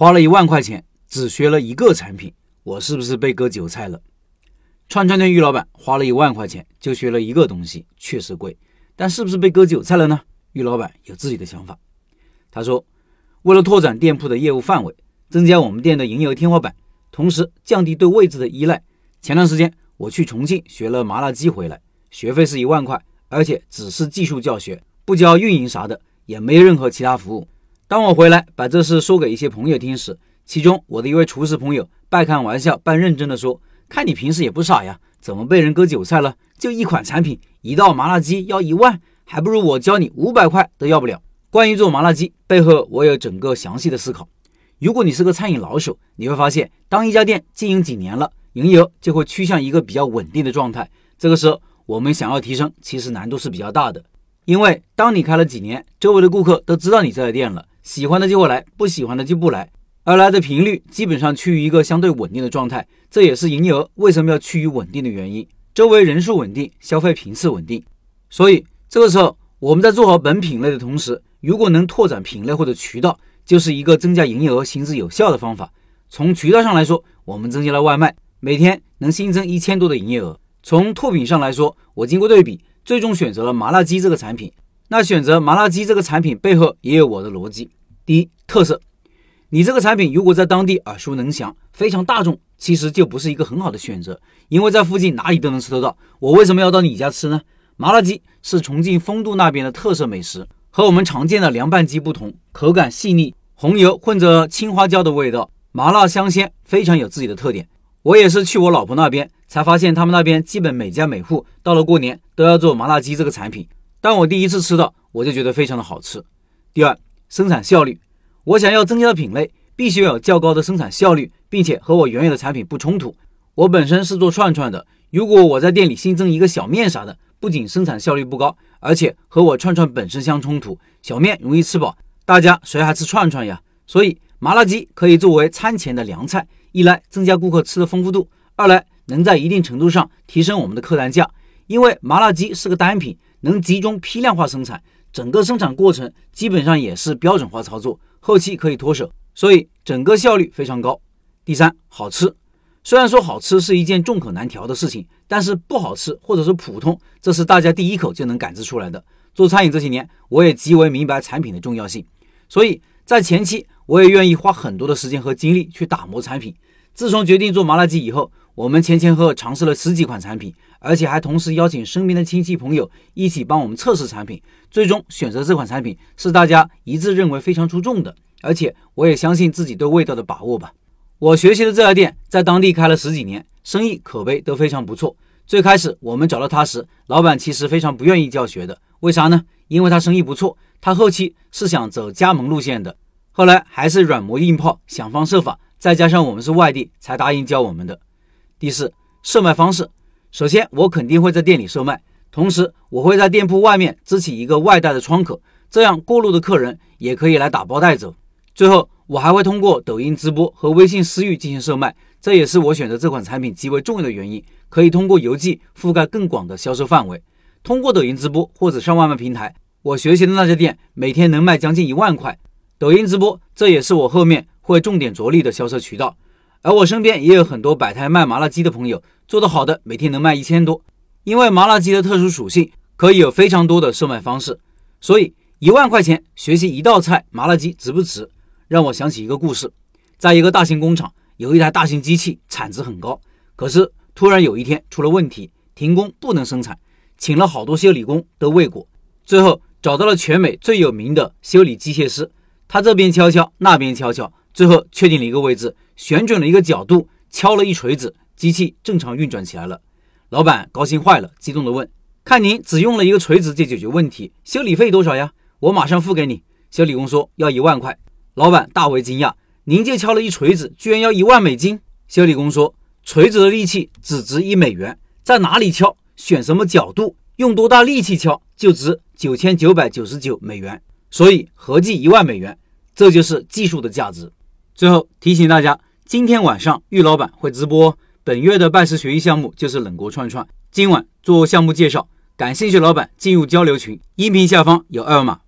花了一万块钱只学了一个产品，我是不是被割韭菜了？串串店玉老板花了一万块钱就学了一个东西，确实贵，但是不是被割韭菜了呢？玉老板有自己的想法。他说，为了拓展店铺的业务范围，增加我们店的营业额天花板，同时降低对位置的依赖。前段时间我去重庆学了麻辣鸡回来，学费是一万块，而且只是技术教学，不教运营啥的，也没任何其他服务。当我回来把这事说给一些朋友听时，其中我的一位厨师朋友半开玩笑半认真的说：“看你平时也不傻呀，怎么被人割韭菜了？就一款产品，一道麻辣鸡要一万，还不如我教你五百块都要不了。”关于做麻辣鸡背后，我有整个详细的思考。如果你是个餐饮老手，你会发现，当一家店经营几年了，营业额就会趋向一个比较稳定的状态。这个时候，我们想要提升，其实难度是比较大的，因为当你开了几年，周围的顾客都知道你这家店了。喜欢的就会来，不喜欢的就不来，而来的频率基本上趋于一个相对稳定的状态，这也是营业额为什么要趋于稳定的原因。周围人数稳定，消费频次稳定，所以这个时候我们在做好本品类的同时，如果能拓展品类或者渠道，就是一个增加营业额行之有效的方法。从渠道上来说，我们增加了外卖，每天能新增一千多的营业额。从拓品上来说，我经过对比，最终选择了麻辣鸡这个产品。那选择麻辣鸡这个产品背后也有我的逻辑。第一特色，你这个产品如果在当地耳熟能详、非常大众，其实就不是一个很好的选择，因为在附近哪里都能吃得到。我为什么要到你家吃呢？麻辣鸡是重庆丰都那边的特色美食，和我们常见的凉拌鸡不同，口感细腻，红油混着青花椒的味道，麻辣香鲜，非常有自己的特点。我也是去我老婆那边才发现，他们那边基本每家每户到了过年都要做麻辣鸡这个产品。当我第一次吃到，我就觉得非常的好吃。第二。生产效率，我想要增加的品类，必须要有较高的生产效率，并且和我原有的产品不冲突。我本身是做串串的，如果我在店里新增一个小面啥的，不仅生产效率不高，而且和我串串本身相冲突。小面容易吃饱，大家谁还吃串串呀？所以麻辣鸡可以作为餐前的凉菜，一来增加顾客吃的丰富度，二来能在一定程度上提升我们的客单价，因为麻辣鸡是个单品，能集中批量化生产。整个生产过程基本上也是标准化操作，后期可以脱手，所以整个效率非常高。第三，好吃。虽然说好吃是一件众口难调的事情，但是不好吃或者是普通，这是大家第一口就能感知出来的。做餐饮这些年，我也极为明白产品的重要性，所以在前期我也愿意花很多的时间和精力去打磨产品。自从决定做麻辣鸡以后，我们前前后后尝试了十几款产品，而且还同时邀请身边的亲戚朋友一起帮我们测试产品。最终选择这款产品是大家一致认为非常出众的，而且我也相信自己对味道的把握吧。我学习的这家店在当地开了十几年，生意口碑都非常不错。最开始我们找到他时，老板其实非常不愿意教学的，为啥呢？因为他生意不错，他后期是想走加盟路线的。后来还是软磨硬泡，想方设法，再加上我们是外地，才答应教我们的。第四，售卖方式，首先我肯定会在店里售卖。同时，我会在店铺外面支起一个外带的窗口，这样过路的客人也可以来打包带走。最后，我还会通过抖音直播和微信私域进行售卖，这也是我选择这款产品极为重要的原因。可以通过邮寄覆盖更广的销售范围。通过抖音直播或者上外卖平台，我学习的那家店每天能卖将近一万块。抖音直播，这也是我后面会重点着力的销售渠道。而我身边也有很多摆摊卖麻辣鸡的朋友，做得好的每天能卖一千多。因为麻辣鸡的特殊属性，可以有非常多的售卖方式，所以一万块钱学习一道菜麻辣鸡值不值？让我想起一个故事，在一个大型工厂，有一台大型机器产值很高，可是突然有一天出了问题，停工不能生产，请了好多修理工都未果，最后找到了全美最有名的修理机械师，他这边敲敲，那边敲敲，最后确定了一个位置，旋转了一个角度，敲了一锤子，机器正常运转起来了。老板高兴坏了，激动地问：“看您只用了一个锤子就解决问题，修理费多少呀？我马上付给你。”修理工说：“要一万块。”老板大为惊讶：“您就敲了一锤子，居然要一万美金？”修理工说：“锤子的力气只值一美元，在哪里敲，选什么角度，用多大力气敲，就值九千九百九十九美元，所以合计一万美元，这就是技术的价值。”最后提醒大家，今天晚上玉老板会直播。本月的拜师学艺项目就是冷锅串串，今晚做项目介绍，感兴趣老板进入交流群，音频下方有二维码。